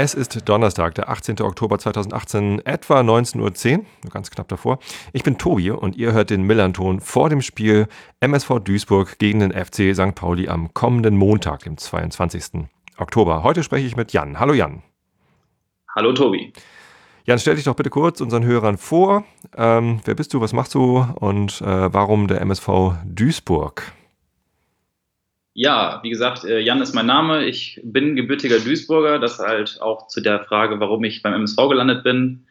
es ist Donnerstag, der 18. Oktober 2018, etwa 19.10 Uhr, ganz knapp davor. Ich bin Tobi und ihr hört den Millanton vor dem Spiel MSV Duisburg gegen den FC St. Pauli am kommenden Montag, dem 22. Oktober. Heute spreche ich mit Jan. Hallo Jan. Hallo Tobi. Jan, stell dich doch bitte kurz unseren Hörern vor. Ähm, wer bist du, was machst du und äh, warum der MSV Duisburg? Ja, wie gesagt, äh, Jan ist mein Name. Ich bin gebürtiger Duisburger. Das halt auch zu der Frage, warum ich beim MSV gelandet bin.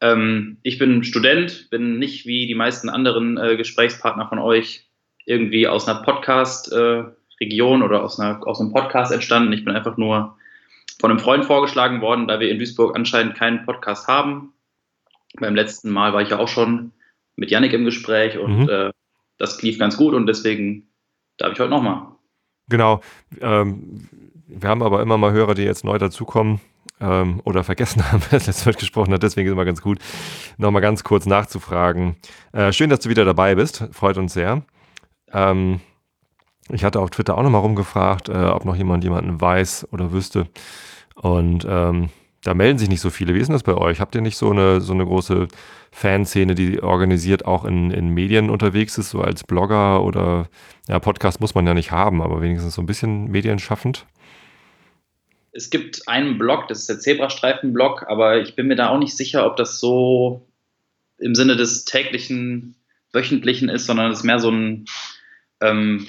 Ähm, ich bin Student, bin nicht wie die meisten anderen äh, Gesprächspartner von euch irgendwie aus einer Podcast-Region äh, oder aus, einer, aus einem Podcast entstanden. Ich bin einfach nur von einem Freund vorgeschlagen worden, da wir in Duisburg anscheinend keinen Podcast haben. Beim letzten Mal war ich ja auch schon mit Yannick im Gespräch und mhm. das lief ganz gut und deswegen darf ich heute nochmal. Genau. Ähm, wir haben aber immer mal Hörer, die jetzt neu dazukommen ähm, oder vergessen haben, wer das letzte Mal gesprochen hat. Deswegen ist immer ganz gut, nochmal ganz kurz nachzufragen. Äh, schön, dass du wieder dabei bist. Freut uns sehr. Ähm, ich hatte auf Twitter auch nochmal rumgefragt, äh, ob noch jemand jemanden weiß oder wüsste. Und ähm, da melden sich nicht so viele. Wie ist das bei euch? Habt ihr nicht so eine, so eine große Fanszene, die organisiert auch in, in Medien unterwegs ist, so als Blogger oder ja, Podcast muss man ja nicht haben, aber wenigstens so ein bisschen medienschaffend? Es gibt einen Blog, das ist der Zebrastreifen-Blog, aber ich bin mir da auch nicht sicher, ob das so im Sinne des täglichen, wöchentlichen ist, sondern es ist mehr so ein ähm,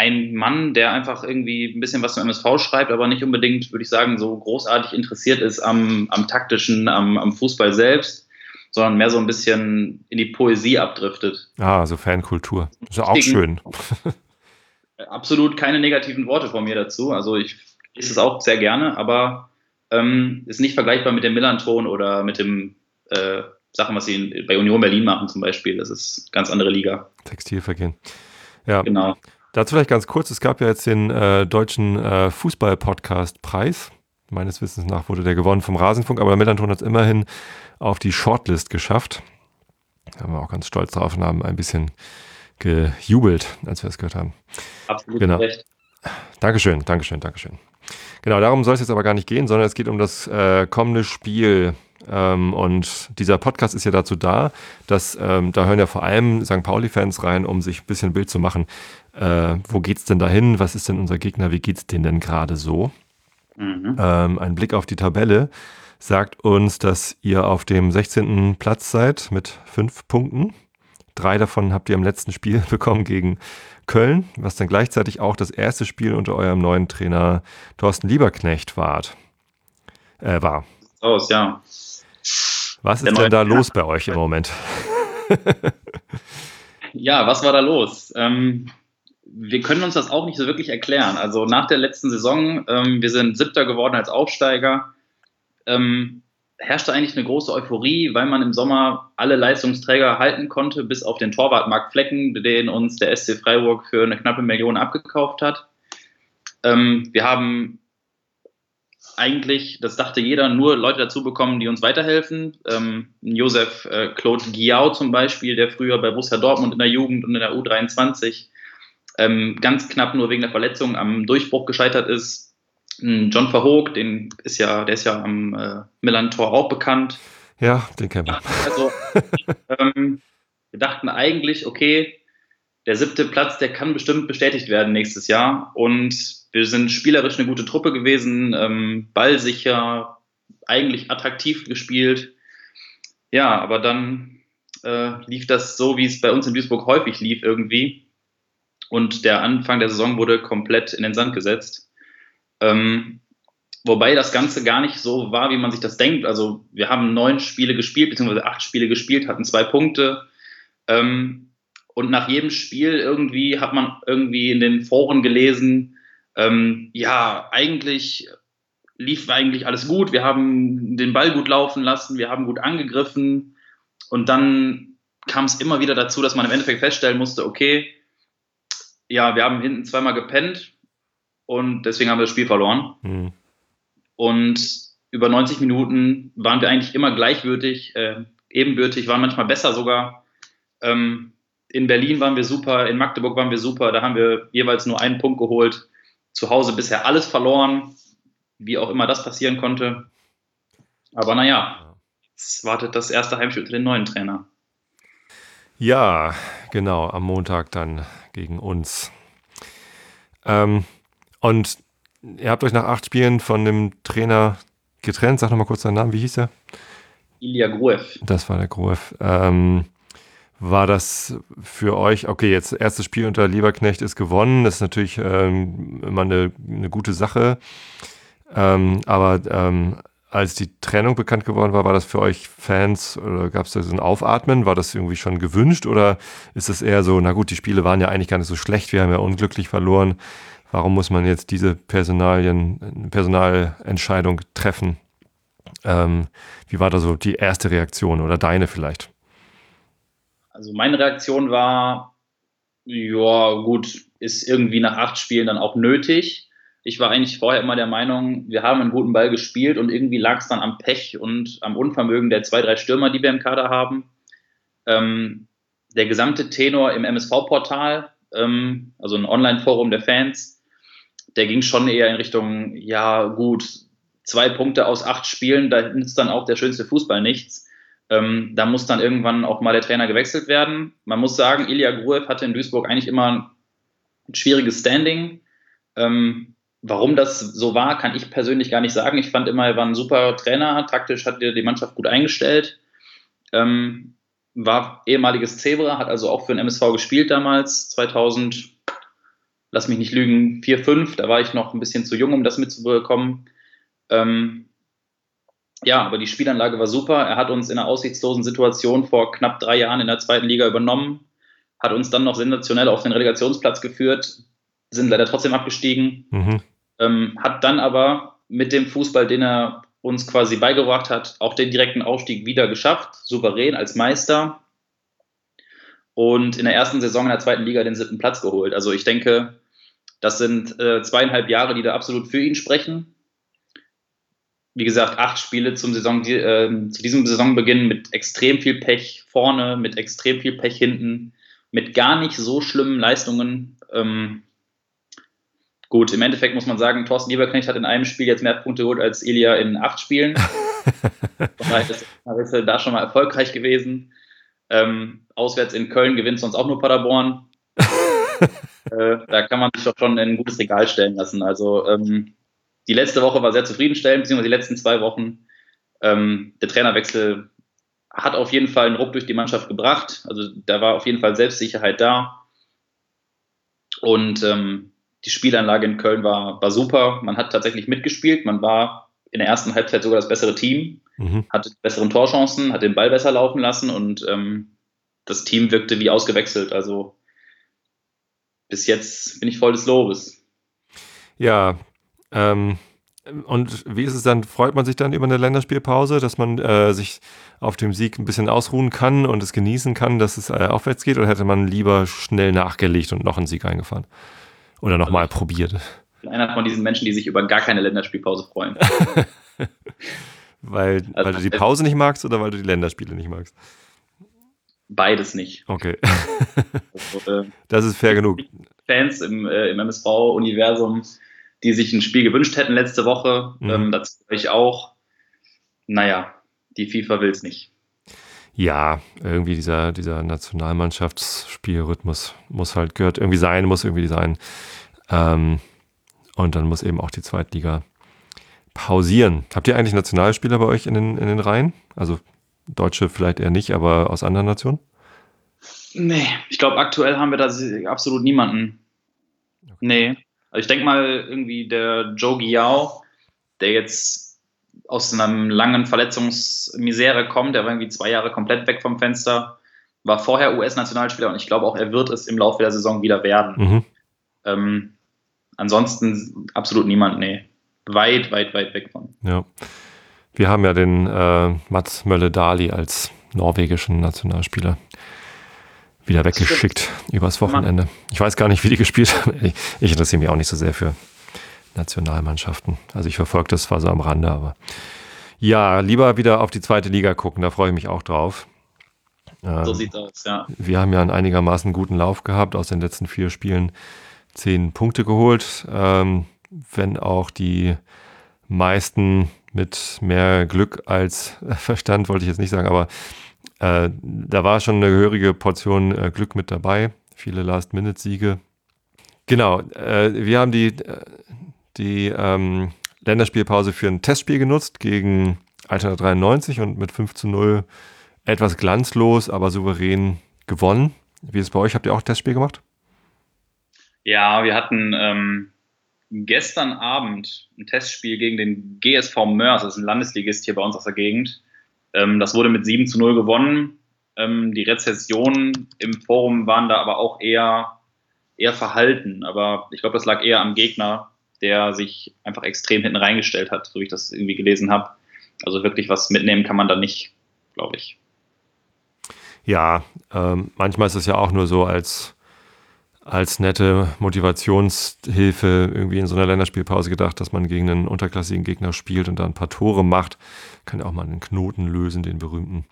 ein Mann, der einfach irgendwie ein bisschen was zum MSV schreibt, aber nicht unbedingt, würde ich sagen, so großartig interessiert ist am, am taktischen, am, am Fußball selbst, sondern mehr so ein bisschen in die Poesie abdriftet. Ah, so Fankultur. Ist ja auch schön. Absolut keine negativen Worte von mir dazu. Also ich lese es auch sehr gerne, aber ähm, ist nicht vergleichbar mit dem Millanton oder mit dem äh, Sachen, was sie in, bei Union Berlin machen zum Beispiel. Das ist eine ganz andere Liga. Textilvergehen. Ja. Genau. Dazu vielleicht ganz kurz, es gab ja jetzt den äh, deutschen äh, Fußball-Podcast-Preis. Meines Wissens nach wurde der gewonnen vom Rasenfunk, aber Melanton hat es immerhin auf die Shortlist geschafft. Da haben wir auch ganz stolz drauf und haben ein bisschen gejubelt, als wir es gehört haben. Absolut genau. recht. Dankeschön, Dankeschön, Dankeschön. Genau, darum soll es jetzt aber gar nicht gehen, sondern es geht um das äh, kommende Spiel. Ähm, und dieser Podcast ist ja dazu da, dass ähm, da hören ja vor allem St. Pauli-Fans rein, um sich ein bisschen ein Bild zu machen, äh, wo geht's denn dahin? Was ist denn unser Gegner? Wie geht's denen denn gerade so? Mhm. Ähm, ein Blick auf die Tabelle sagt uns, dass ihr auf dem 16. Platz seid mit fünf Punkten. Drei davon habt ihr im letzten Spiel bekommen gegen Köln, was dann gleichzeitig auch das erste Spiel unter eurem neuen Trainer Thorsten Lieberknecht wart, äh, war. Aus, ja. Was ist denn da los bei euch im Moment? ja, was war da los? Ähm, wir können uns das auch nicht so wirklich erklären. Also nach der letzten Saison, ähm, wir sind Siebter geworden als Aufsteiger, ähm, herrschte eigentlich eine große Euphorie, weil man im Sommer alle Leistungsträger halten konnte, bis auf den Torwart Marc Flecken, den uns der SC Freiburg für eine knappe Million abgekauft hat. Ähm, wir haben eigentlich, das dachte jeder, nur Leute dazu bekommen, die uns weiterhelfen. Ähm, Josef äh, Claude Giao zum Beispiel, der früher bei Borussia Dortmund in der Jugend und in der U23 ähm, ganz knapp nur wegen der Verletzung am Durchbruch gescheitert ist. John Verhoog, den ist ja, der ist ja am äh, Milan-Tor auch bekannt. Ja, den kennen wir. Also, ähm, wir dachten eigentlich, okay, der siebte Platz, der kann bestimmt bestätigt werden nächstes Jahr. Und wir sind spielerisch eine gute Truppe gewesen, ähm, ballsicher, eigentlich attraktiv gespielt. Ja, aber dann äh, lief das so, wie es bei uns in Duisburg häufig lief irgendwie und der Anfang der Saison wurde komplett in den Sand gesetzt. Ähm, wobei das Ganze gar nicht so war, wie man sich das denkt. Also wir haben neun Spiele gespielt, beziehungsweise acht Spiele gespielt, hatten zwei Punkte. Ähm, und nach jedem Spiel irgendwie hat man irgendwie in den Foren gelesen, ähm, ja, eigentlich lief eigentlich alles gut, wir haben den Ball gut laufen lassen, wir haben gut angegriffen. Und dann kam es immer wieder dazu, dass man im Endeffekt feststellen musste, okay, ja, wir haben hinten zweimal gepennt und deswegen haben wir das Spiel verloren. Mhm. Und über 90 Minuten waren wir eigentlich immer gleichwürdig, äh, ebenbürtig, waren manchmal besser sogar. Ähm, in Berlin waren wir super, in Magdeburg waren wir super, da haben wir jeweils nur einen Punkt geholt. Zu Hause bisher alles verloren, wie auch immer das passieren konnte. Aber naja, jetzt wartet das erste Heimspiel für den neuen Trainer. Ja, genau, am Montag dann gegen uns. Ähm, und ihr habt euch nach acht Spielen von dem Trainer getrennt. Sag nochmal kurz seinen Namen, wie hieß er? Ilya Gruev. Das war der Gruev. Ähm, war das für euch, okay, jetzt erstes Spiel unter Lieberknecht ist gewonnen, das ist natürlich ähm, immer eine, eine, gute Sache. Ähm, aber ähm, als die Trennung bekannt geworden war, war das für euch Fans oder gab es da so ein Aufatmen? War das irgendwie schon gewünscht oder ist es eher so, na gut, die Spiele waren ja eigentlich gar nicht so schlecht, wir haben ja unglücklich verloren. Warum muss man jetzt diese Personalien, Personalentscheidung treffen? Ähm, wie war da so die erste Reaktion oder deine vielleicht? Also meine Reaktion war, ja gut, ist irgendwie nach acht Spielen dann auch nötig. Ich war eigentlich vorher immer der Meinung, wir haben einen guten Ball gespielt und irgendwie lag es dann am Pech und am Unvermögen der zwei, drei Stürmer, die wir im Kader haben. Ähm, der gesamte Tenor im MSV-Portal, ähm, also ein Online-Forum der Fans, der ging schon eher in Richtung, ja gut, zwei Punkte aus acht Spielen, da nützt dann auch der schönste Fußball nichts. Ähm, da muss dann irgendwann auch mal der Trainer gewechselt werden. Man muss sagen, Ilya Gruev hatte in Duisburg eigentlich immer ein schwieriges Standing. Ähm, warum das so war, kann ich persönlich gar nicht sagen. Ich fand immer, er war ein super Trainer. Taktisch hat er die Mannschaft gut eingestellt. Ähm, war ehemaliges Zebra, hat also auch für den MSV gespielt damals, 2000, lass mich nicht lügen, 4, 5. Da war ich noch ein bisschen zu jung, um das mitzubekommen. Ähm, ja, aber die Spielanlage war super. Er hat uns in einer aussichtslosen Situation vor knapp drei Jahren in der zweiten Liga übernommen, hat uns dann noch sensationell auf den Relegationsplatz geführt, sind leider trotzdem abgestiegen, mhm. ähm, hat dann aber mit dem Fußball, den er uns quasi beigebracht hat, auch den direkten Aufstieg wieder geschafft, souverän als Meister und in der ersten Saison in der zweiten Liga den siebten Platz geholt. Also ich denke, das sind äh, zweieinhalb Jahre, die da absolut für ihn sprechen wie gesagt, acht Spiele zum Saison, äh, zu diesem Saisonbeginn mit extrem viel Pech vorne, mit extrem viel Pech hinten, mit gar nicht so schlimmen Leistungen. Ähm, gut, im Endeffekt muss man sagen, Thorsten Lieberknecht hat in einem Spiel jetzt mehr Punkte geholt als Elia in acht Spielen. Von ist er da schon mal erfolgreich gewesen. Ähm, auswärts in Köln gewinnt sonst auch nur Paderborn. äh, da kann man sich doch schon in ein gutes Regal stellen lassen. Also ähm, die letzte Woche war sehr zufriedenstellend, beziehungsweise die letzten zwei Wochen. Ähm, der Trainerwechsel hat auf jeden Fall einen Ruck durch die Mannschaft gebracht. Also da war auf jeden Fall Selbstsicherheit da. Und ähm, die Spielanlage in Köln war, war super. Man hat tatsächlich mitgespielt. Man war in der ersten Halbzeit sogar das bessere Team, mhm. hatte besseren Torchancen, hat den Ball besser laufen lassen und ähm, das Team wirkte wie ausgewechselt. Also bis jetzt bin ich voll des Lobes. Ja, ähm, und wie ist es dann? Freut man sich dann über eine Länderspielpause, dass man äh, sich auf dem Sieg ein bisschen ausruhen kann und es genießen kann, dass es äh, aufwärts geht? Oder hätte man lieber schnell nachgelegt und noch einen Sieg eingefahren? Oder nochmal also, probiert? Ich bin einer von diesen Menschen, die sich über gar keine Länderspielpause freuen. weil, also, weil du die Pause nicht magst oder weil du die Länderspiele nicht magst? Beides nicht. Okay. also, äh, das ist fair genug. Fans im, äh, im MSV-Universum die sich ein Spiel gewünscht hätten letzte Woche. Mhm. Ähm, dazu ich auch. Naja, die FIFA will es nicht. Ja, irgendwie dieser, dieser Nationalmannschaftsspielrhythmus muss halt, gehört irgendwie sein, muss irgendwie sein. Ähm, und dann muss eben auch die Zweitliga pausieren. Habt ihr eigentlich Nationalspieler bei euch in den, in den Reihen? Also Deutsche vielleicht eher nicht, aber aus anderen Nationen? Nee, ich glaube, aktuell haben wir da absolut niemanden. Okay. Nee. Also ich denke mal, irgendwie der Joe Giao, der jetzt aus einer langen Verletzungsmisere kommt, der war irgendwie zwei Jahre komplett weg vom Fenster, war vorher US-Nationalspieler und ich glaube auch, er wird es im Laufe der Saison wieder werden. Mhm. Ähm, ansonsten absolut niemand, nee. Weit, weit, weit weg von. Ja. Wir haben ja den äh, Mats Mölle-Dali als norwegischen Nationalspieler wieder weggeschickt übers Wochenende. Ich weiß gar nicht, wie die gespielt haben. Ich interessiere mich auch nicht so sehr für Nationalmannschaften. Also ich verfolge das zwar so am Rande, aber Ja, lieber wieder auf die zweite Liga gucken, da freue ich mich auch drauf. Ähm, so sieht's aus, ja. Wir haben ja einen einigermaßen guten Lauf gehabt, aus den letzten vier Spielen zehn Punkte geholt, ähm, wenn auch die meisten mit mehr Glück als Verstand, wollte ich jetzt nicht sagen, aber äh, da war schon eine gehörige Portion äh, Glück mit dabei. Viele Last-Minute-Siege. Genau, äh, wir haben die, äh, die ähm, Länderspielpause für ein Testspiel genutzt gegen Altona 93 und mit 5 zu 0 etwas glanzlos, aber souverän gewonnen. Wie ist es bei euch? Habt ihr auch ein Testspiel gemacht? Ja, wir hatten ähm, gestern Abend ein Testspiel gegen den GSV Mörs, das ist ein Landesligist hier bei uns aus der Gegend. Ähm, das wurde mit 7 zu 0 gewonnen. Ähm, die Rezessionen im Forum waren da aber auch eher, eher verhalten. Aber ich glaube, das lag eher am Gegner, der sich einfach extrem hinten reingestellt hat, so wie ich das irgendwie gelesen habe. Also wirklich was mitnehmen kann man da nicht, glaube ich. Ja, ähm, manchmal ist es ja auch nur so als, als nette Motivationshilfe irgendwie in so einer Länderspielpause gedacht, dass man gegen einen unterklassigen Gegner spielt und da ein paar Tore macht. Kann ja auch mal einen Knoten lösen, den berühmten.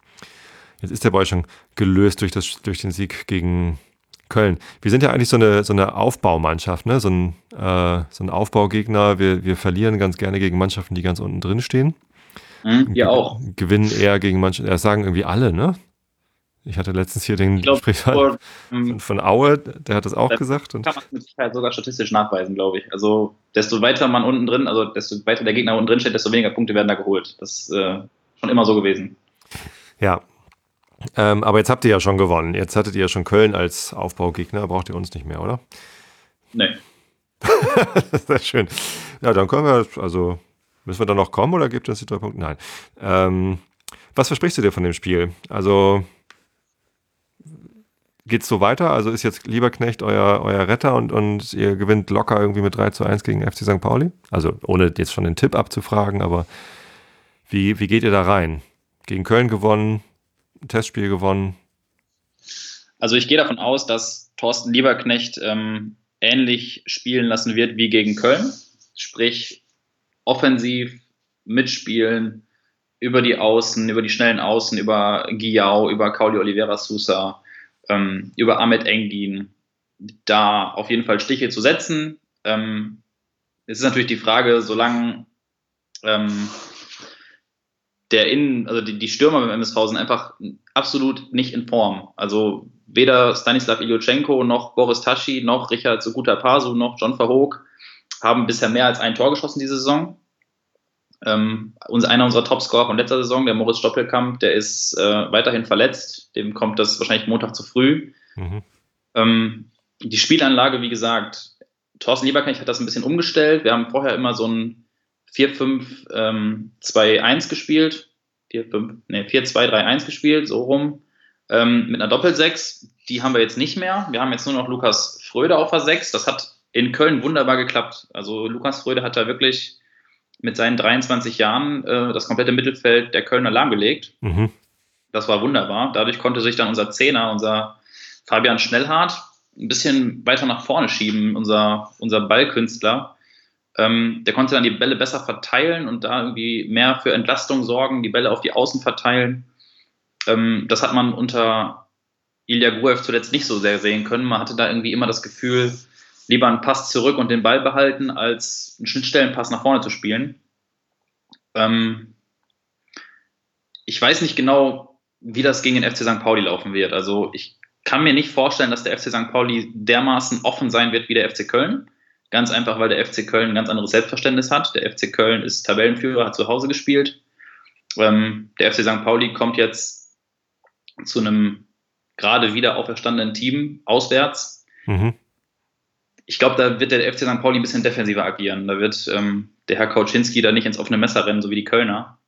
Jetzt ist der bei euch schon gelöst durch, das, durch den Sieg gegen Köln. Wir sind ja eigentlich so eine, so eine Aufbaumannschaft, ne? so, ein, äh, so ein Aufbaugegner. Wir, wir verlieren ganz gerne gegen Mannschaften, die ganz unten drin stehen. Mhm, wir auch. Gewinnen eher gegen Mannschaften, das sagen irgendwie alle, ne? Ich hatte letztens hier den glaub, Sprecher von, von, Aue, der hat das auch gesagt. Und kann man mit Sicherheit sogar statistisch nachweisen, glaube ich. Also desto weiter man unten drin, also desto weiter der Gegner unten drin steht, desto weniger Punkte werden da geholt. Das ist äh, schon immer so gewesen. Ja. Ähm, aber jetzt habt ihr ja schon gewonnen. Jetzt hattet ihr ja schon Köln als Aufbaugegner. Braucht ihr uns nicht mehr, oder? Nee. Sehr schön. Ja, dann können wir, also müssen wir da noch kommen oder gibt es die drei Punkte? Nein. Ähm, was versprichst du dir von dem Spiel? Also geht es so weiter? Also ist jetzt Lieberknecht euer, euer Retter und, und ihr gewinnt locker irgendwie mit 3 zu 1 gegen FC St. Pauli? Also ohne jetzt schon den Tipp abzufragen, aber wie, wie geht ihr da rein? Gegen Köln gewonnen, Testspiel gewonnen? Also ich gehe davon aus, dass Thorsten Lieberknecht ähm, ähnlich spielen lassen wird wie gegen Köln. Sprich, offensiv mitspielen, über die Außen, über die schnellen Außen, über Giao, über Cauli Oliveira Sousa, ähm, über Ahmed Engin da auf jeden Fall Stiche zu setzen. Ähm, es ist natürlich die Frage, solange ähm, der Innen, also die, die Stürmer beim MSV sind einfach absolut nicht in Form. Also weder Stanislav Ilyuchenko noch Boris Taschi noch Richard Suguta Pasu noch John Verhoog haben bisher mehr als ein Tor geschossen diese Saison. Ähm, einer unserer Topscorer von letzter Saison, der Moritz Stoppelkamp, der ist äh, weiterhin verletzt. Dem kommt das wahrscheinlich Montag zu früh. Mhm. Ähm, die Spielanlage, wie gesagt, Thorsten Lieberknecht hat das ein bisschen umgestellt. Wir haben vorher immer so ein 4-5-2-1 ähm, gespielt. 4-5, nee, 4-2-3-1 gespielt, so rum. Ähm, mit einer Doppel-6. Die haben wir jetzt nicht mehr. Wir haben jetzt nur noch Lukas Fröde auf der 6. Das hat in Köln wunderbar geklappt. Also Lukas Fröde hat da wirklich mit seinen 23 Jahren äh, das komplette Mittelfeld der Kölner lahmgelegt. Mhm. Das war wunderbar. Dadurch konnte sich dann unser Zehner, unser Fabian Schnellhardt, ein bisschen weiter nach vorne schieben, unser, unser Ballkünstler. Ähm, der konnte dann die Bälle besser verteilen und da irgendwie mehr für Entlastung sorgen, die Bälle auf die Außen verteilen. Ähm, das hat man unter Ilya Gruev zuletzt nicht so sehr sehen können. Man hatte da irgendwie immer das Gefühl, lieber einen Pass zurück und den Ball behalten, als einen Schnittstellenpass nach vorne zu spielen. Ähm, ich weiß nicht genau, wie das gegen den FC St. Pauli laufen wird. Also ich kann mir nicht vorstellen, dass der FC St. Pauli dermaßen offen sein wird wie der FC Köln. Ganz einfach, weil der FC Köln ein ganz anderes Selbstverständnis hat. Der FC Köln ist Tabellenführer, hat zu Hause gespielt. Ähm, der FC St. Pauli kommt jetzt zu einem gerade wieder auferstandenen Team auswärts. Mhm ich glaube, da wird der FC St. Pauli ein bisschen defensiver agieren. Da wird ähm, der Herr Kauczynski da nicht ins offene Messer rennen, so wie die Kölner.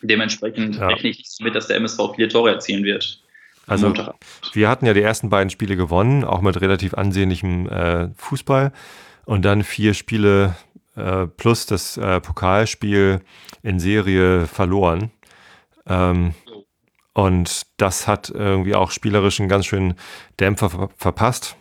Dementsprechend ja. rechne ich mit, dass der MSV viele Tore erzielen wird. Also wir hatten ja die ersten beiden Spiele gewonnen, auch mit relativ ansehnlichem äh, Fußball. Und dann vier Spiele äh, plus das äh, Pokalspiel in Serie verloren. Ähm, und das hat irgendwie auch spielerisch einen ganz schönen Dämpfer ver verpasst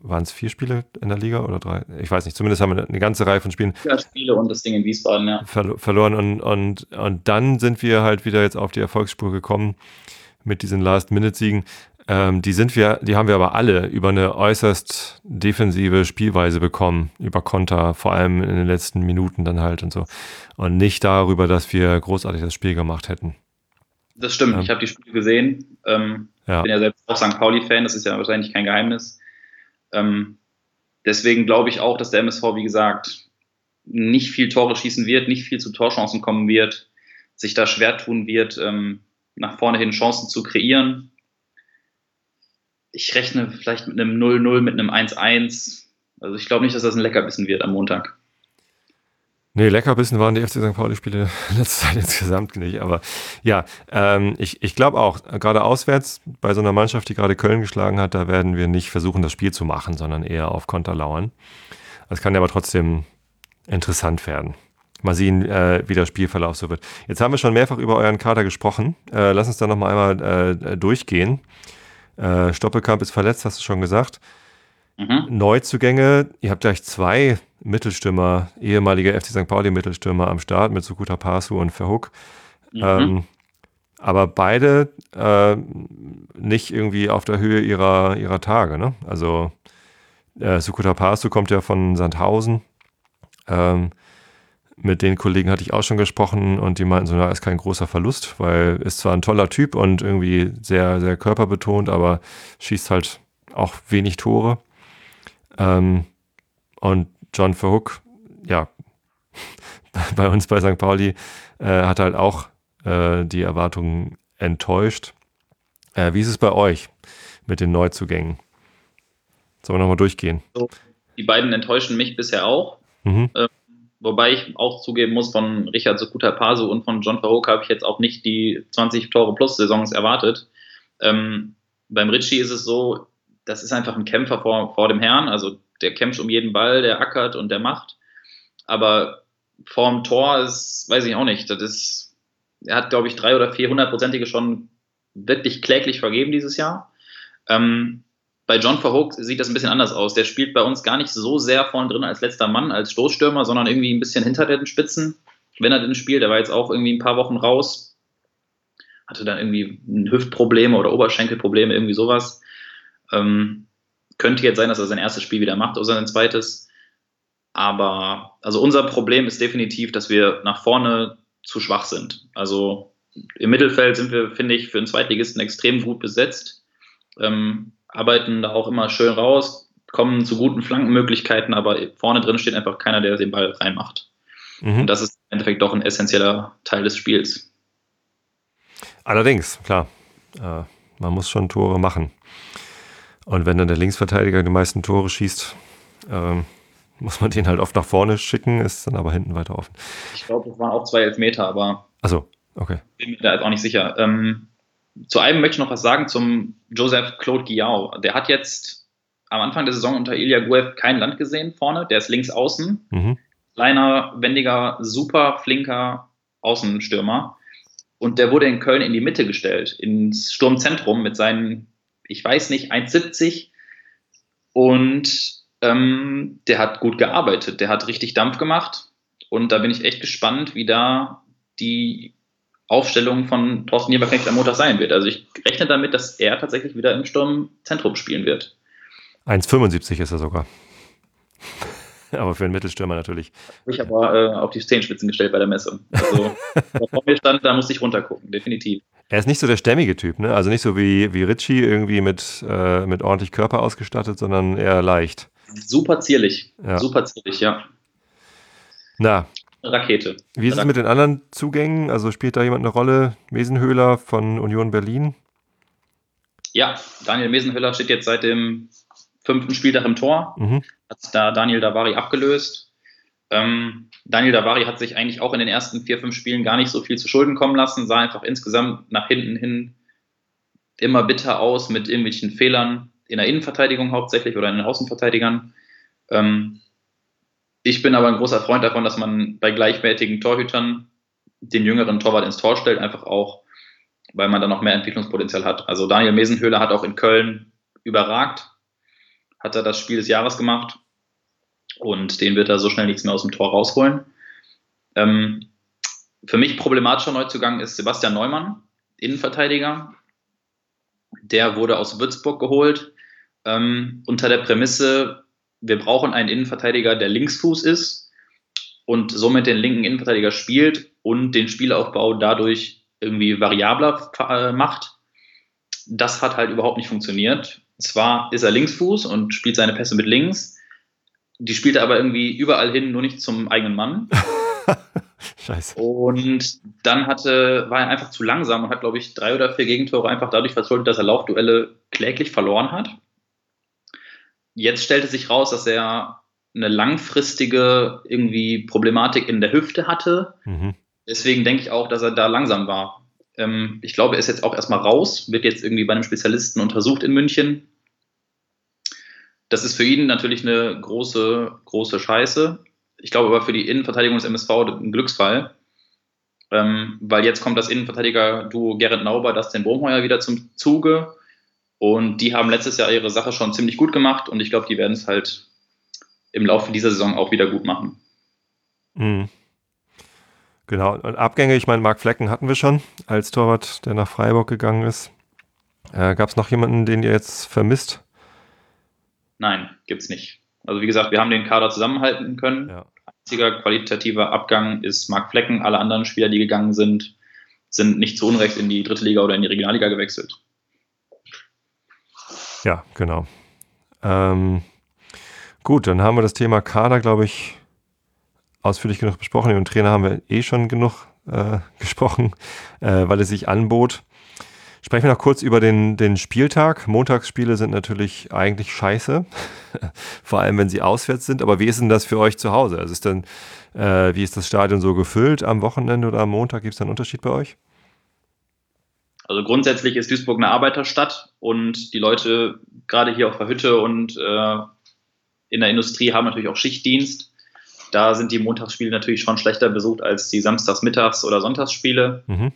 waren es vier Spiele in der Liga oder drei? Ich weiß nicht, zumindest haben wir eine ganze Reihe von Spielen. Ja, Spiele und das Ding in Wiesbaden, ja. Ver verloren und, und, und dann sind wir halt wieder jetzt auf die Erfolgsspur gekommen mit diesen Last-Minute-Siegen. Ähm, die sind wir, die haben wir aber alle über eine äußerst defensive Spielweise bekommen, über Konter, vor allem in den letzten Minuten dann halt und so. Und nicht darüber, dass wir großartig das Spiel gemacht hätten. Das stimmt, ähm, ich habe die Spiele gesehen. Ähm, ja. bin ja selbst auch St. Pauli-Fan, das ist ja wahrscheinlich kein Geheimnis. Ähm, deswegen glaube ich auch, dass der MSV, wie gesagt, nicht viel Tore schießen wird, nicht viel zu Torchancen kommen wird, sich da schwer tun wird, ähm, nach vorne hin Chancen zu kreieren ich rechne vielleicht mit einem 0-0, mit einem 1-1. Also ich glaube nicht, dass das ein Leckerbissen wird am Montag. Nee, Leckerbissen waren die FC St. Pauli-Spiele letzte Zeit insgesamt nicht. Aber ja, ähm, ich, ich glaube auch, gerade auswärts bei so einer Mannschaft, die gerade Köln geschlagen hat, da werden wir nicht versuchen, das Spiel zu machen, sondern eher auf Konter lauern. Das kann ja aber trotzdem interessant werden. Mal sehen, äh, wie der Spielverlauf so wird. Jetzt haben wir schon mehrfach über euren Kader gesprochen. Äh, lass uns da nochmal einmal äh, durchgehen. Äh, Stoppelkamp ist verletzt, hast du schon gesagt. Mhm. Neuzugänge, ihr habt gleich zwei Mittelstürmer, ehemalige FC St. Pauli Mittelstürmer am Start mit Sukuta Pasu und Verhook. Mhm. Ähm, aber beide äh, nicht irgendwie auf der Höhe ihrer, ihrer Tage. Ne? Also äh, Sukuta Pasu kommt ja von Sandhausen. Ähm, mit den Kollegen hatte ich auch schon gesprochen und die meinten so, na, ist kein großer Verlust, weil ist zwar ein toller Typ und irgendwie sehr, sehr körperbetont, aber schießt halt auch wenig Tore. Ähm, und John Verhook, ja, bei uns bei St. Pauli äh, hat halt auch äh, die Erwartungen enttäuscht. Äh, wie ist es bei euch mit den Neuzugängen? Sollen wir nochmal durchgehen? Die beiden enttäuschen mich bisher auch. Mhm. Ähm, Wobei ich auch zugeben muss, von Richard Sokuta Paso und von John Verhoek habe ich jetzt auch nicht die 20 Tore plus Saisons erwartet. Ähm, beim Ritchie ist es so, das ist einfach ein Kämpfer vor, vor dem Herrn. Also der kämpft um jeden Ball, der ackert und der macht. Aber vorm Tor ist, weiß ich auch nicht, das ist, er hat, glaube ich, drei oder vier hundertprozentige schon wirklich kläglich vergeben dieses Jahr. Ähm, bei John Verhoek sieht das ein bisschen anders aus. Der spielt bei uns gar nicht so sehr vorne drin als letzter Mann, als Stoßstürmer, sondern irgendwie ein bisschen hinter den Spitzen, wenn er denn spielt. Der war jetzt auch irgendwie ein paar Wochen raus, hatte dann irgendwie Hüftprobleme oder Oberschenkelprobleme, irgendwie sowas. Ähm, könnte jetzt sein, dass er sein erstes Spiel wieder macht oder sein zweites. Aber also unser Problem ist definitiv, dass wir nach vorne zu schwach sind. Also im Mittelfeld sind wir, finde ich, für einen Zweitligisten extrem gut besetzt. Ähm, arbeiten da auch immer schön raus, kommen zu guten Flankenmöglichkeiten, aber vorne drin steht einfach keiner, der den Ball reinmacht. Mhm. Und das ist im Endeffekt doch ein essentieller Teil des Spiels. Allerdings, klar. Äh, man muss schon Tore machen. Und wenn dann der Linksverteidiger die meisten Tore schießt, äh, muss man den halt oft nach vorne schicken, ist dann aber hinten weiter offen. Ich glaube, das waren auch zwei Elfmeter, aber. Achso, okay. Bin mir da jetzt auch nicht sicher. Ähm, zu einem möchte ich noch was sagen zum Joseph Claude Guillaume. Der hat jetzt am Anfang der Saison unter Ilya Guev kein Land gesehen vorne. Der ist links außen. Mhm. Kleiner, wendiger, super flinker Außenstürmer. Und der wurde in Köln in die Mitte gestellt, ins Sturmzentrum mit seinen, ich weiß nicht, 1,70. Und ähm, der hat gut gearbeitet. Der hat richtig Dampf gemacht. Und da bin ich echt gespannt, wie da die Aufstellung von Thorsten Jeberknecht am Montag sein wird. Also ich rechne damit, dass er tatsächlich wieder im Sturmzentrum spielen wird. 1,75 ist er sogar. aber für einen Mittelstürmer natürlich. Ich habe aber äh, auf die Zehenspitzen gestellt bei der Messe. Also, vor mir stand, da musste ich runtergucken, definitiv. Er ist nicht so der stämmige Typ, ne? Also nicht so wie, wie Richie, irgendwie mit, äh, mit ordentlich Körper ausgestattet, sondern eher leicht. Super zierlich. Ja. Super zierlich, ja. Na, Rakete. Wie ist es mit den anderen Zugängen? Also spielt da jemand eine Rolle? Mesenhöhler von Union Berlin? Ja, Daniel Mesenhöhler steht jetzt seit dem fünften Spieltag im Tor. Mhm. Hat da Daniel Davari abgelöst. Ähm, Daniel Davari hat sich eigentlich auch in den ersten vier, fünf Spielen gar nicht so viel zu Schulden kommen lassen, sah einfach insgesamt nach hinten hin immer bitter aus mit irgendwelchen Fehlern in der Innenverteidigung hauptsächlich oder in den Außenverteidigern. Ähm, ich bin aber ein großer Freund davon, dass man bei gleichwertigen Torhütern den jüngeren Torwart ins Tor stellt, einfach auch, weil man da noch mehr Entwicklungspotenzial hat. Also Daniel Mesenhöhler hat auch in Köln überragt hat er das Spiel des Jahres gemacht und den wird er so schnell nichts mehr aus dem Tor rausholen. Ähm, für mich problematischer Neuzugang ist Sebastian Neumann, Innenverteidiger. Der wurde aus Würzburg geholt ähm, unter der Prämisse, wir brauchen einen Innenverteidiger, der Linksfuß ist und somit den linken Innenverteidiger spielt und den Spielaufbau dadurch irgendwie variabler äh, macht. Das hat halt überhaupt nicht funktioniert. Zwar ist er Linksfuß und spielt seine Pässe mit links, die spielt er aber irgendwie überall hin, nur nicht zum eigenen Mann. Scheiße. Und dann hatte, war er einfach zu langsam und hat, glaube ich, drei oder vier Gegentore einfach dadurch verschuldet, dass er Laufduelle kläglich verloren hat. Jetzt stellte sich raus, dass er eine langfristige irgendwie Problematik in der Hüfte hatte. Mhm. Deswegen denke ich auch, dass er da langsam war. Ähm, ich glaube, er ist jetzt auch erstmal raus, wird jetzt irgendwie bei einem Spezialisten untersucht in München. Das ist für ihn natürlich eine große, große Scheiße. Ich glaube aber für die Innenverteidigung des MSV ein Glücksfall, ähm, weil jetzt kommt das Innenverteidiger-Duo Gerrit Nauber, das den Bohmheuer wieder zum Zuge. Und die haben letztes Jahr ihre Sache schon ziemlich gut gemacht und ich glaube, die werden es halt im Laufe dieser Saison auch wieder gut machen. Mhm. Genau, und Abgänge, ich meine, Marc Flecken hatten wir schon als Torwart, der nach Freiburg gegangen ist. Äh, Gab es noch jemanden, den ihr jetzt vermisst? Nein, gibt es nicht. Also wie gesagt, wir haben den Kader zusammenhalten können. Ja. Einziger qualitativer Abgang ist Marc Flecken. Alle anderen Spieler, die gegangen sind, sind nicht zu Unrecht in die dritte Liga oder in die Regionalliga gewechselt. Ja, genau. Ähm, gut, dann haben wir das Thema Kader, glaube ich, ausführlich genug besprochen. Über den Trainer haben wir eh schon genug äh, gesprochen, äh, weil es sich anbot. Sprechen wir noch kurz über den, den Spieltag. Montagsspiele sind natürlich eigentlich scheiße, vor allem wenn sie auswärts sind. Aber wie ist denn das für euch zu Hause? Also ist denn, äh, wie ist das Stadion so gefüllt am Wochenende oder am Montag? Gibt es da einen Unterschied bei euch? Also grundsätzlich ist Duisburg eine Arbeiterstadt und die Leute gerade hier auf der Hütte und äh, in der Industrie haben natürlich auch Schichtdienst. Da sind die Montagsspiele natürlich schon schlechter besucht als die Samstagsmittags- oder Sonntagsspiele. Mhm.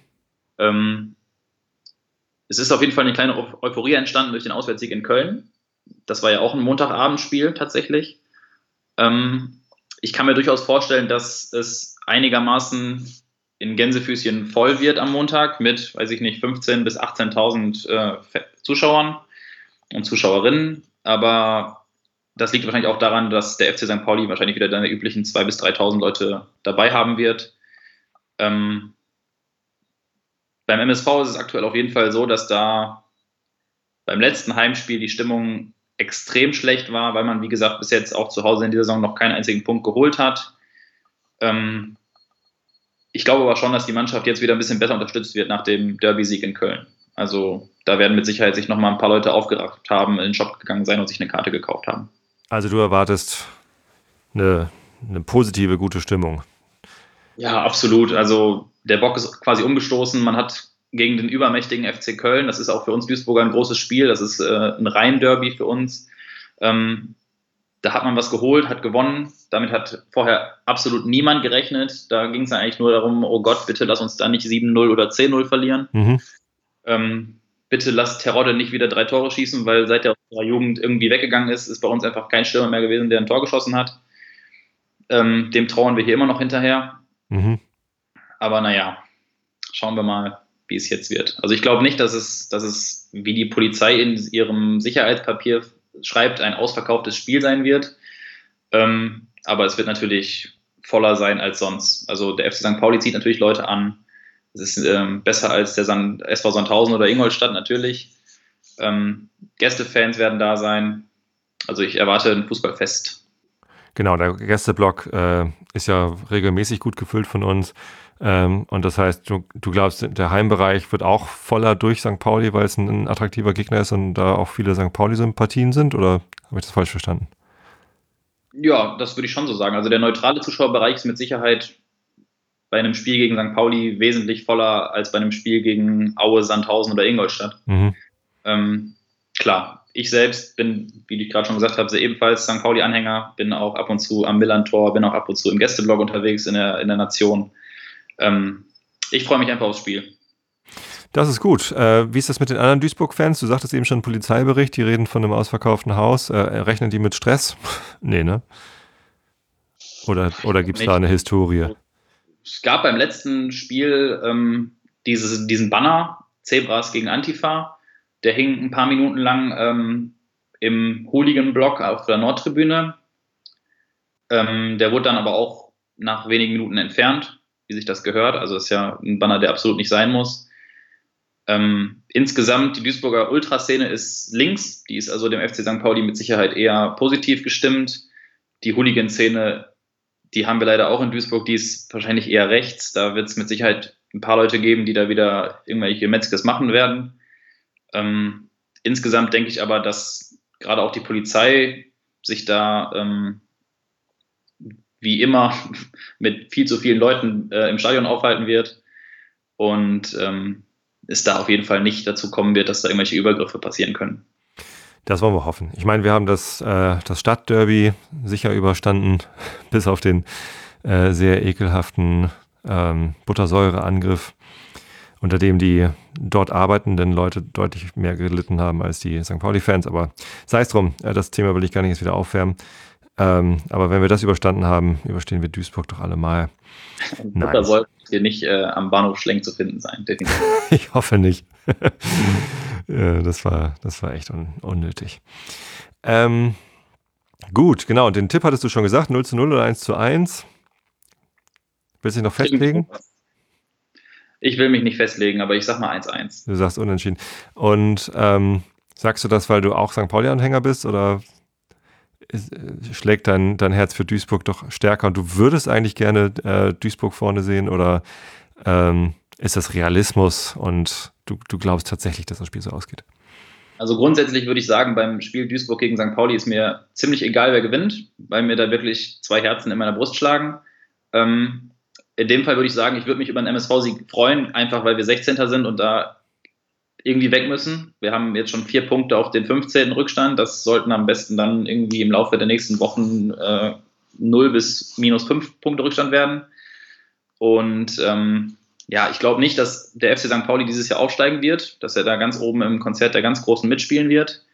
Ähm, es ist auf jeden Fall eine kleine Euphorie entstanden durch den Auswärtssieg in Köln. Das war ja auch ein Montagabendspiel tatsächlich. Ähm, ich kann mir durchaus vorstellen, dass es einigermaßen in Gänsefüßchen voll wird am Montag mit, weiß ich nicht, 15.000 bis 18.000 äh, Zuschauern und Zuschauerinnen. Aber das liegt wahrscheinlich auch daran, dass der FC St. Pauli wahrscheinlich wieder seine üblichen 2.000 bis 3.000 Leute dabei haben wird. Ähm, beim MSV ist es aktuell auf jeden Fall so, dass da beim letzten Heimspiel die Stimmung extrem schlecht war, weil man, wie gesagt, bis jetzt auch zu Hause in dieser Saison noch keinen einzigen Punkt geholt hat. Ähm, ich glaube aber schon, dass die Mannschaft jetzt wieder ein bisschen besser unterstützt wird nach dem Derby-Sieg in Köln. Also da werden mit Sicherheit sich nochmal ein paar Leute aufgerafft haben, in den Shop gegangen sein und sich eine Karte gekauft haben. Also du erwartest eine, eine positive, gute Stimmung. Ja, absolut. Also der Bock ist quasi umgestoßen. Man hat gegen den übermächtigen FC Köln, das ist auch für uns Duisburger ein großes Spiel, das ist äh, ein Rhein-Derby für uns. Ähm, da hat man was geholt, hat gewonnen. Damit hat vorher absolut niemand gerechnet. Da ging es eigentlich nur darum, oh Gott, bitte lass uns da nicht 7-0 oder 10-0 verlieren. Mhm. Ähm, bitte lass Terodde nicht wieder drei Tore schießen, weil seit der Jugend irgendwie weggegangen ist, ist bei uns einfach kein Stürmer mehr gewesen, der ein Tor geschossen hat. Ähm, dem trauern wir hier immer noch hinterher. Mhm. Aber naja, schauen wir mal, wie es jetzt wird. Also ich glaube nicht, dass es, dass es, wie die Polizei in ihrem Sicherheitspapier schreibt, ein ausverkauftes Spiel sein wird. Ähm, aber es wird natürlich voller sein als sonst. Also der FC St. Pauli zieht natürlich Leute an. Es ist ähm, besser als der San SV Sandhausen oder Ingolstadt natürlich. Ähm, Gästefans werden da sein. Also ich erwarte ein Fußballfest Genau, der Gästeblock äh, ist ja regelmäßig gut gefüllt von uns. Ähm, und das heißt, du, du, glaubst, der Heimbereich wird auch voller durch St. Pauli, weil es ein, ein attraktiver Gegner ist und da auch viele St. Pauli-Sympathien sind? Oder habe ich das falsch verstanden? Ja, das würde ich schon so sagen. Also der neutrale Zuschauerbereich ist mit Sicherheit bei einem Spiel gegen St. Pauli wesentlich voller als bei einem Spiel gegen Aue, Sandhausen oder Ingolstadt. Mhm. Ähm, klar, ich selbst bin, wie ich gerade schon gesagt habe, ebenfalls St. Pauli-Anhänger, bin auch ab und zu am Millantor, bin auch ab und zu im Gästeblog unterwegs in der, in der Nation. Ähm, ich freue mich einfach aufs Spiel. Das ist gut. Äh, wie ist das mit den anderen Duisburg-Fans? Du sagtest eben schon Polizeibericht, die reden von einem ausverkauften Haus. Äh, rechnen die mit Stress? nee, ne? Oder, oder gibt es da eine Historie? Es gab beim letzten Spiel ähm, dieses, diesen Banner, Zebras gegen Antifa. Der hing ein paar Minuten lang ähm, im Hooligan-Block auf der Nordtribüne. Ähm, der wurde dann aber auch nach wenigen Minuten entfernt, wie sich das gehört. Also ist ja ein Banner, der absolut nicht sein muss. Ähm, insgesamt, die Duisburger Ultraszene ist links, die ist also dem FC St. Pauli mit Sicherheit eher positiv gestimmt. Die Hooligan-Szene, die haben wir leider auch in Duisburg, die ist wahrscheinlich eher rechts. Da wird es mit Sicherheit ein paar Leute geben, die da wieder irgendwelche Metzges machen werden. Ähm, insgesamt denke ich aber, dass gerade auch die Polizei sich da ähm, wie immer mit viel zu vielen Leuten äh, im Stadion aufhalten wird und ähm, es da auf jeden Fall nicht dazu kommen wird, dass da irgendwelche Übergriffe passieren können. Das wollen wir hoffen. Ich meine, wir haben das, äh, das Stadtderby sicher überstanden, bis auf den äh, sehr ekelhaften ähm, Buttersäureangriff, unter dem die dort arbeitenden Leute deutlich mehr gelitten haben als die St. Pauli-Fans. Aber sei es drum, äh, das Thema will ich gar nicht jetzt wieder aufwärmen. Ähm, aber wenn wir das überstanden haben, überstehen wir Duisburg doch alle mal. Nein. Da sollte hier nicht äh, am Bahnhof Schlenk zu finden sein, definitiv. ich hoffe nicht. ja, das, war, das war echt un unnötig. Ähm, gut, genau. Den Tipp hattest du schon gesagt: 0 zu 0 oder 1 zu 1. Willst du dich noch festlegen? Ich will mich nicht festlegen, aber ich sag mal 1-1. Du sagst unentschieden. Und ähm, sagst du das, weil du auch St. Pauli-Anhänger bist oder äh, schlägt dein, dein Herz für Duisburg doch stärker und du würdest eigentlich gerne äh, Duisburg vorne sehen oder ähm, ist das Realismus und du, du glaubst tatsächlich, dass das Spiel so ausgeht? Also grundsätzlich würde ich sagen, beim Spiel Duisburg gegen St. Pauli ist mir ziemlich egal, wer gewinnt, weil mir da wirklich zwei Herzen in meiner Brust schlagen. Ähm, in dem Fall würde ich sagen, ich würde mich über einen MSV-Sieg freuen, einfach weil wir 16. sind und da irgendwie weg müssen. Wir haben jetzt schon vier Punkte auf den 15. Rückstand. Das sollten am besten dann irgendwie im Laufe der nächsten Wochen äh, 0 bis minus 5 Punkte Rückstand werden. Und ähm, ja, ich glaube nicht, dass der FC St. Pauli dieses Jahr aufsteigen wird, dass er da ganz oben im Konzert der ganz Großen mitspielen wird.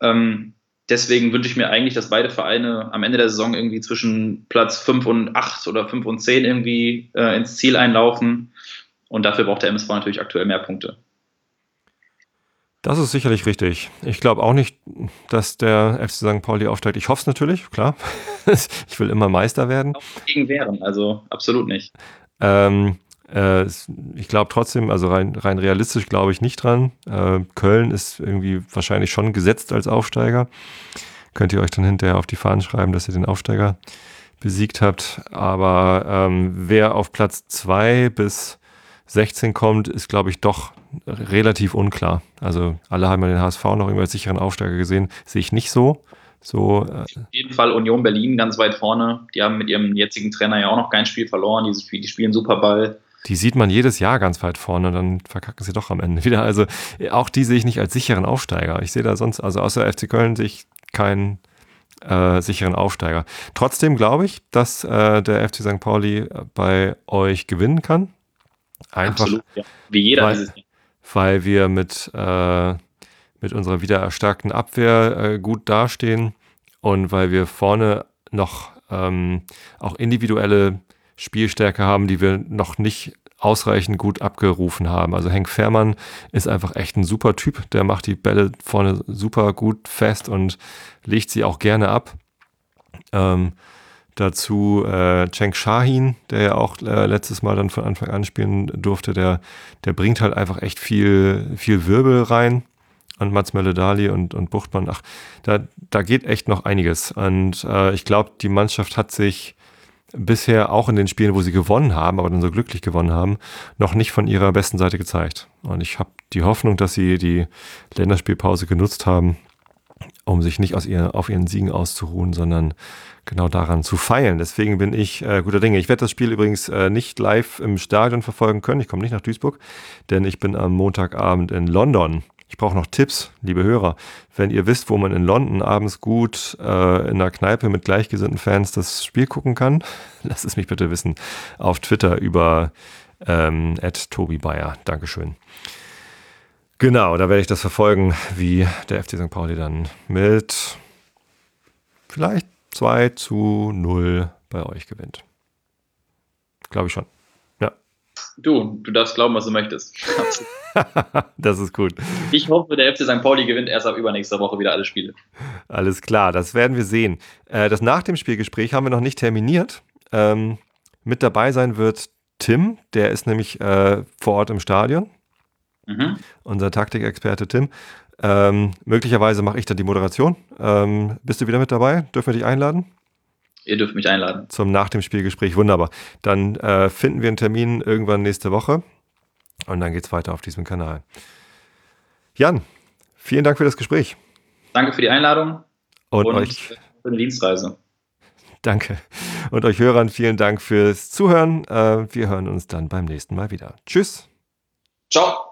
Ähm, deswegen wünsche ich mir eigentlich, dass beide Vereine am Ende der Saison irgendwie zwischen Platz 5 und 8 oder 5 und 10 irgendwie äh, ins Ziel einlaufen. Und dafür braucht der MSV natürlich aktuell mehr Punkte. Das ist sicherlich richtig. Ich glaube auch nicht, dass der FC St. Pauli aufsteigt. Ich hoffe es natürlich, klar. ich will immer Meister werden. Gegen wären, also absolut nicht. Ähm, äh, ich glaube trotzdem, also rein, rein realistisch glaube ich nicht dran. Äh, Köln ist irgendwie wahrscheinlich schon gesetzt als Aufsteiger. Könnt ihr euch dann hinterher auf die Fahnen schreiben, dass ihr den Aufsteiger besiegt habt. Aber ähm, wer auf Platz 2 bis 16 kommt, ist, glaube ich, doch relativ unklar. Also alle haben ja den HSV noch irgendwie als sicheren Aufsteiger gesehen. Sehe ich nicht so. So, äh Auf jeden Fall Union Berlin ganz weit vorne. Die haben mit ihrem jetzigen Trainer ja auch noch kein Spiel verloren. Die, die spielen super Ball. Die sieht man jedes Jahr ganz weit vorne und dann verkacken sie doch am Ende wieder. Also auch die sehe ich nicht als sicheren Aufsteiger. Ich sehe da sonst, also außer FC Köln sehe ich keinen äh, sicheren Aufsteiger. Trotzdem glaube ich, dass äh, der FC St. Pauli bei euch gewinnen kann. Einfach, Absolut, ja. Wie jeder weil, dieses Jahr. Weil wir mit, äh, mit unserer wieder erstarkten Abwehr äh, gut dastehen und weil wir vorne noch ähm, auch individuelle Spielstärke haben, die wir noch nicht ausreichend gut abgerufen haben. Also Henk Fährmann ist einfach echt ein super Typ. Der macht die Bälle vorne super gut fest und legt sie auch gerne ab. Ähm, Dazu äh, Cenk Shahin, der ja auch äh, letztes Mal dann von Anfang an spielen durfte, der, der bringt halt einfach echt viel, viel Wirbel rein. Und Mats Meledali und, und Buchtmann, ach, da, da geht echt noch einiges. Und äh, ich glaube, die Mannschaft hat sich bisher auch in den Spielen, wo sie gewonnen haben, aber dann so glücklich gewonnen haben, noch nicht von ihrer besten Seite gezeigt. Und ich habe die Hoffnung, dass sie die Länderspielpause genutzt haben, um sich nicht aus ihr, auf ihren Siegen auszuruhen, sondern genau daran zu feilen. Deswegen bin ich äh, guter Dinge. Ich werde das Spiel übrigens äh, nicht live im Stadion verfolgen können. Ich komme nicht nach Duisburg, denn ich bin am Montagabend in London. Ich brauche noch Tipps, liebe Hörer. Wenn ihr wisst, wo man in London abends gut äh, in einer Kneipe mit gleichgesinnten Fans das Spiel gucken kann, lasst es mich bitte wissen auf Twitter über ähm, Tobi. Dankeschön. Genau, da werde ich das verfolgen, wie der FC St. Pauli dann mit vielleicht 2 zu 0 bei euch gewinnt. Glaube ich schon. Du, du darfst glauben, was du möchtest. das ist gut. Ich hoffe, der FC St. Pauli gewinnt erst ab übernächster Woche wieder alle Spiele. Alles klar, das werden wir sehen. Äh, das nach dem Spielgespräch haben wir noch nicht terminiert. Ähm, mit dabei sein wird Tim, der ist nämlich äh, vor Ort im Stadion. Mhm. Unser Taktikexperte Tim. Ähm, möglicherweise mache ich dann die Moderation. Ähm, bist du wieder mit dabei? Dürfen wir dich einladen? Ihr dürft mich einladen. Zum nach dem Spielgespräch, wunderbar. Dann äh, finden wir einen Termin irgendwann nächste Woche und dann geht es weiter auf diesem Kanal. Jan, vielen Dank für das Gespräch. Danke für die Einladung und, und euch für die Dienstreise. Danke. Und euch Hörern vielen Dank fürs Zuhören. Äh, wir hören uns dann beim nächsten Mal wieder. Tschüss. Ciao.